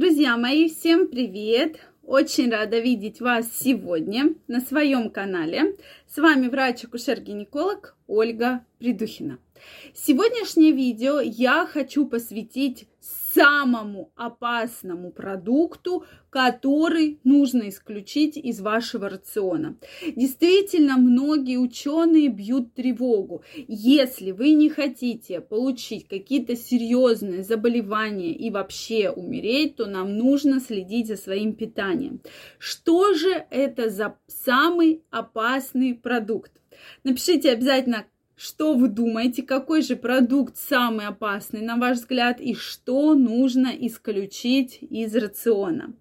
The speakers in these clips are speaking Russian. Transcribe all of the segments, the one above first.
Друзья мои, всем привет! Очень рада видеть вас сегодня на своем канале. С вами врач-акушер-гинеколог Ольга Придухина. Сегодняшнее видео я хочу посвятить самому опасному продукту, который нужно исключить из вашего рациона. Действительно, многие ученые бьют тревогу. Если вы не хотите получить какие-то серьезные заболевания и вообще умереть, то нам нужно следить за своим питанием. Что же это за самый опасный продукт? Напишите обязательно что вы думаете, какой же продукт самый опасный, на ваш взгляд, и что нужно исключить из рациона?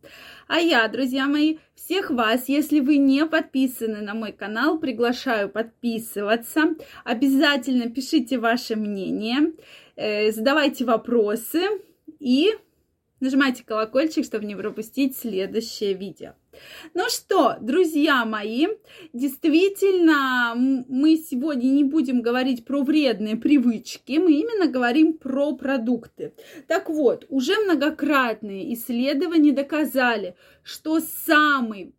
А я, друзья мои, всех вас, если вы не подписаны на мой канал, приглашаю подписываться. Обязательно пишите ваше мнение, э, задавайте вопросы и нажимайте колокольчик, чтобы не пропустить следующее видео. Ну что, друзья мои, действительно, мы сегодня не будем говорить про вредные привычки, мы именно говорим про продукты. Так вот, уже многократные исследования доказали, что самый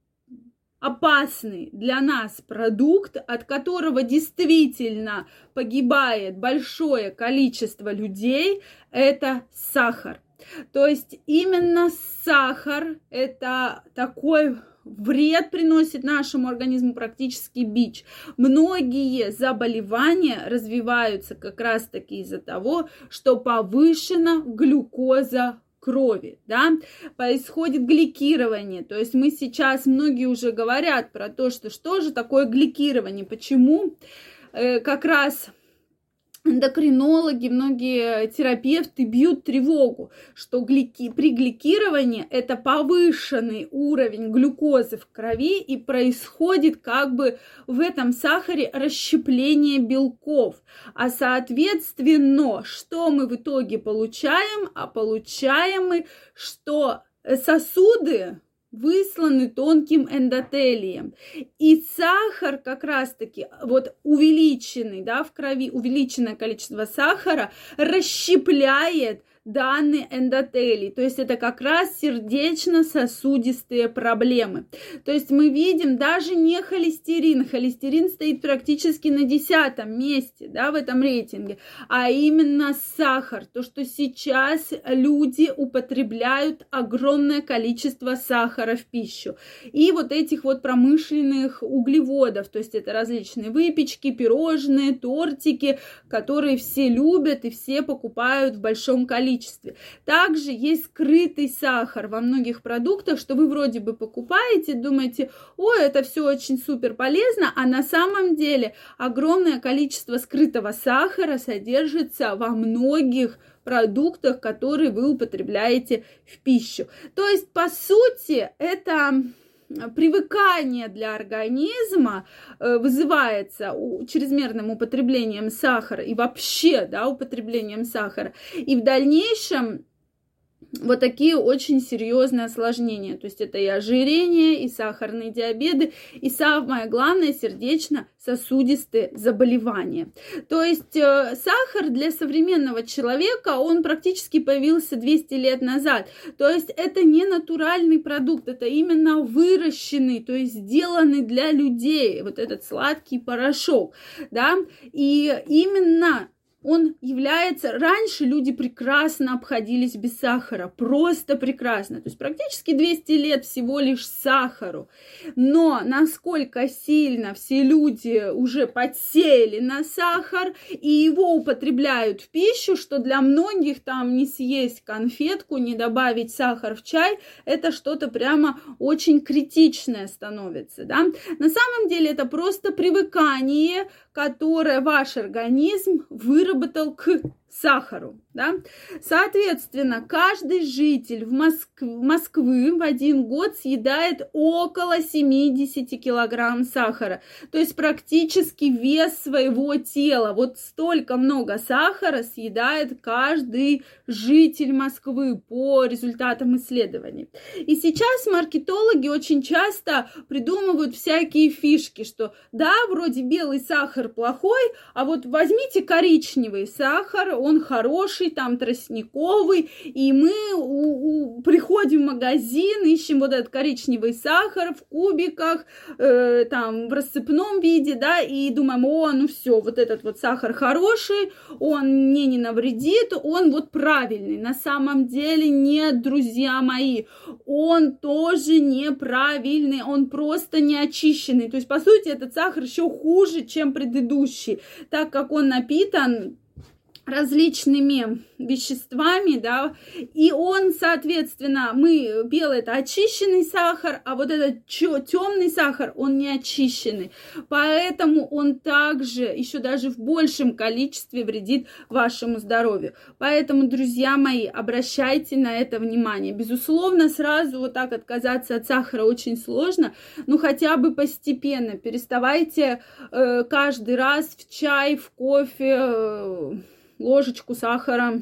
опасный для нас продукт, от которого действительно погибает большое количество людей, это сахар. То есть именно сахар это такой вред приносит нашему организму практически бич. Многие заболевания развиваются как раз таки из-за того, что повышена глюкоза крови, да, происходит гликирование, то есть мы сейчас, многие уже говорят про то, что что же такое гликирование, почему э, как раз эндокринологи, многие терапевты бьют тревогу, что глики, при гликировании это повышенный уровень глюкозы в крови и происходит как бы в этом сахаре расщепление белков. А соответственно, что мы в итоге получаем? А получаем мы, что сосуды высланы тонким эндотелием. И сахар как раз-таки, вот увеличенный, да, в крови увеличенное количество сахара расщепляет данный эндотелий. То есть это как раз сердечно-сосудистые проблемы. То есть мы видим даже не холестерин. Холестерин стоит практически на десятом месте да, в этом рейтинге, а именно сахар. То, что сейчас люди употребляют огромное количество сахара в пищу. И вот этих вот промышленных углеводов. То есть это различные выпечки, пирожные, тортики, которые все любят и все покупают в большом количестве количестве. Также есть скрытый сахар во многих продуктах, что вы вроде бы покупаете, думаете, о, это все очень супер полезно, а на самом деле огромное количество скрытого сахара содержится во многих продуктах, которые вы употребляете в пищу. То есть, по сути, это привыкание для организма э, вызывается чрезмерным употреблением сахара и вообще, да, употреблением сахара. И в дальнейшем вот такие очень серьезные осложнения. То есть это и ожирение, и сахарные диабеты, и самое главное, сердечно-сосудистые заболевания. То есть э, сахар для современного человека, он практически появился 200 лет назад. То есть это не натуральный продукт, это именно выращенный, то есть сделанный для людей, вот этот сладкий порошок, да, и именно он является... Раньше люди прекрасно обходились без сахара, просто прекрасно. То есть практически 200 лет всего лишь сахару. Но насколько сильно все люди уже подсели на сахар и его употребляют в пищу, что для многих там не съесть конфетку, не добавить сахар в чай, это что-то прямо очень критичное становится, да. На самом деле это просто привыкание которое ваш организм выработал к сахару. Да? Соответственно, каждый житель в Моск... Москвы в один год съедает около 70 килограмм сахара. То есть практически вес своего тела. Вот столько много сахара съедает каждый житель Москвы по результатам исследований. И сейчас маркетологи очень часто придумывают всякие фишки, что да, вроде белый сахар плохой, а вот возьмите коричневый сахар, он хороший, там тростниковый, и мы у, у, приходим в магазин, ищем вот этот коричневый сахар в кубиках, э, там в рассыпном виде, да, и думаем, о, ну все, вот этот вот сахар хороший, он мне не навредит, он вот правильный. На самом деле нет, друзья мои, он тоже неправильный, он просто не очищенный. То есть, по сути, этот сахар еще хуже, чем предыдущий, так как он напитан различными веществами, да, и он, соответственно, мы, белый это очищенный сахар, а вот этот темный сахар, он не очищенный, поэтому он также еще даже в большем количестве вредит вашему здоровью. Поэтому, друзья мои, обращайте на это внимание. Безусловно, сразу вот так отказаться от сахара очень сложно, но хотя бы постепенно переставайте э, каждый раз в чай, в кофе, э, ложечку сахара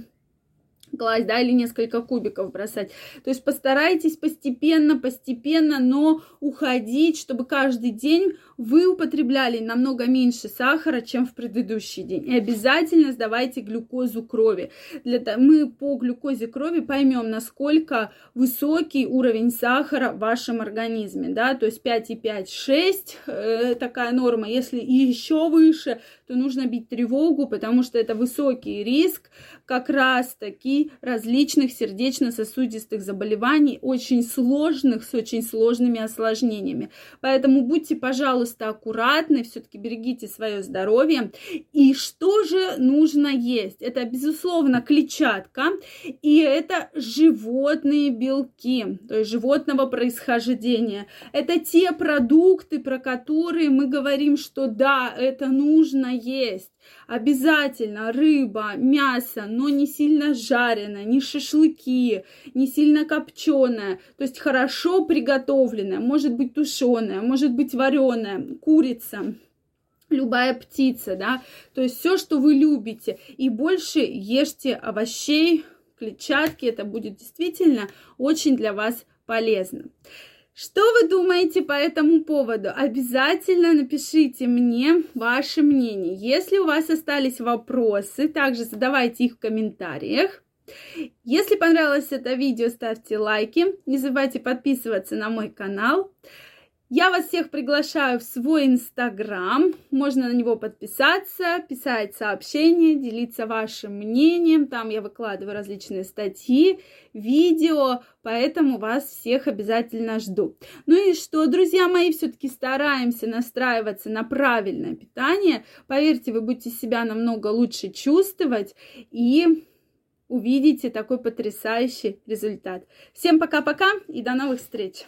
класть, да, или несколько кубиков бросать. То есть постарайтесь постепенно, постепенно, но уходить, чтобы каждый день вы употребляли намного меньше сахара, чем в предыдущий день. И обязательно сдавайте глюкозу крови. Для того, мы по глюкозе крови поймем, насколько высокий уровень сахара в вашем организме, да, то есть 5,5, 6 э, такая норма. Если еще выше, то нужно бить тревогу, потому что это высокий риск как раз таки различных сердечно-сосудистых заболеваний, очень сложных, с очень сложными осложнениями. Поэтому будьте, пожалуйста, аккуратны, все-таки берегите свое здоровье. И что же нужно есть? Это, безусловно, клетчатка, и это животные белки, то есть животного происхождения. Это те продукты, про которые мы говорим, что да, это нужно есть. Обязательно рыба, мясо, но не сильно жареное, не шашлыки, не сильно копченое. То есть хорошо приготовленное, может быть тушеное, может быть вареное, курица любая птица, да, то есть все, что вы любите, и больше ешьте овощей, клетчатки, это будет действительно очень для вас полезно. Что вы думаете по этому поводу? Обязательно напишите мне ваше мнение. Если у вас остались вопросы, также задавайте их в комментариях. Если понравилось это видео, ставьте лайки. Не забывайте подписываться на мой канал. Я вас всех приглашаю в свой инстаграм. Можно на него подписаться, писать сообщения, делиться вашим мнением. Там я выкладываю различные статьи, видео, поэтому вас всех обязательно жду. Ну и что, друзья мои, все-таки стараемся настраиваться на правильное питание. Поверьте, вы будете себя намного лучше чувствовать и увидите такой потрясающий результат. Всем пока-пока и до новых встреч!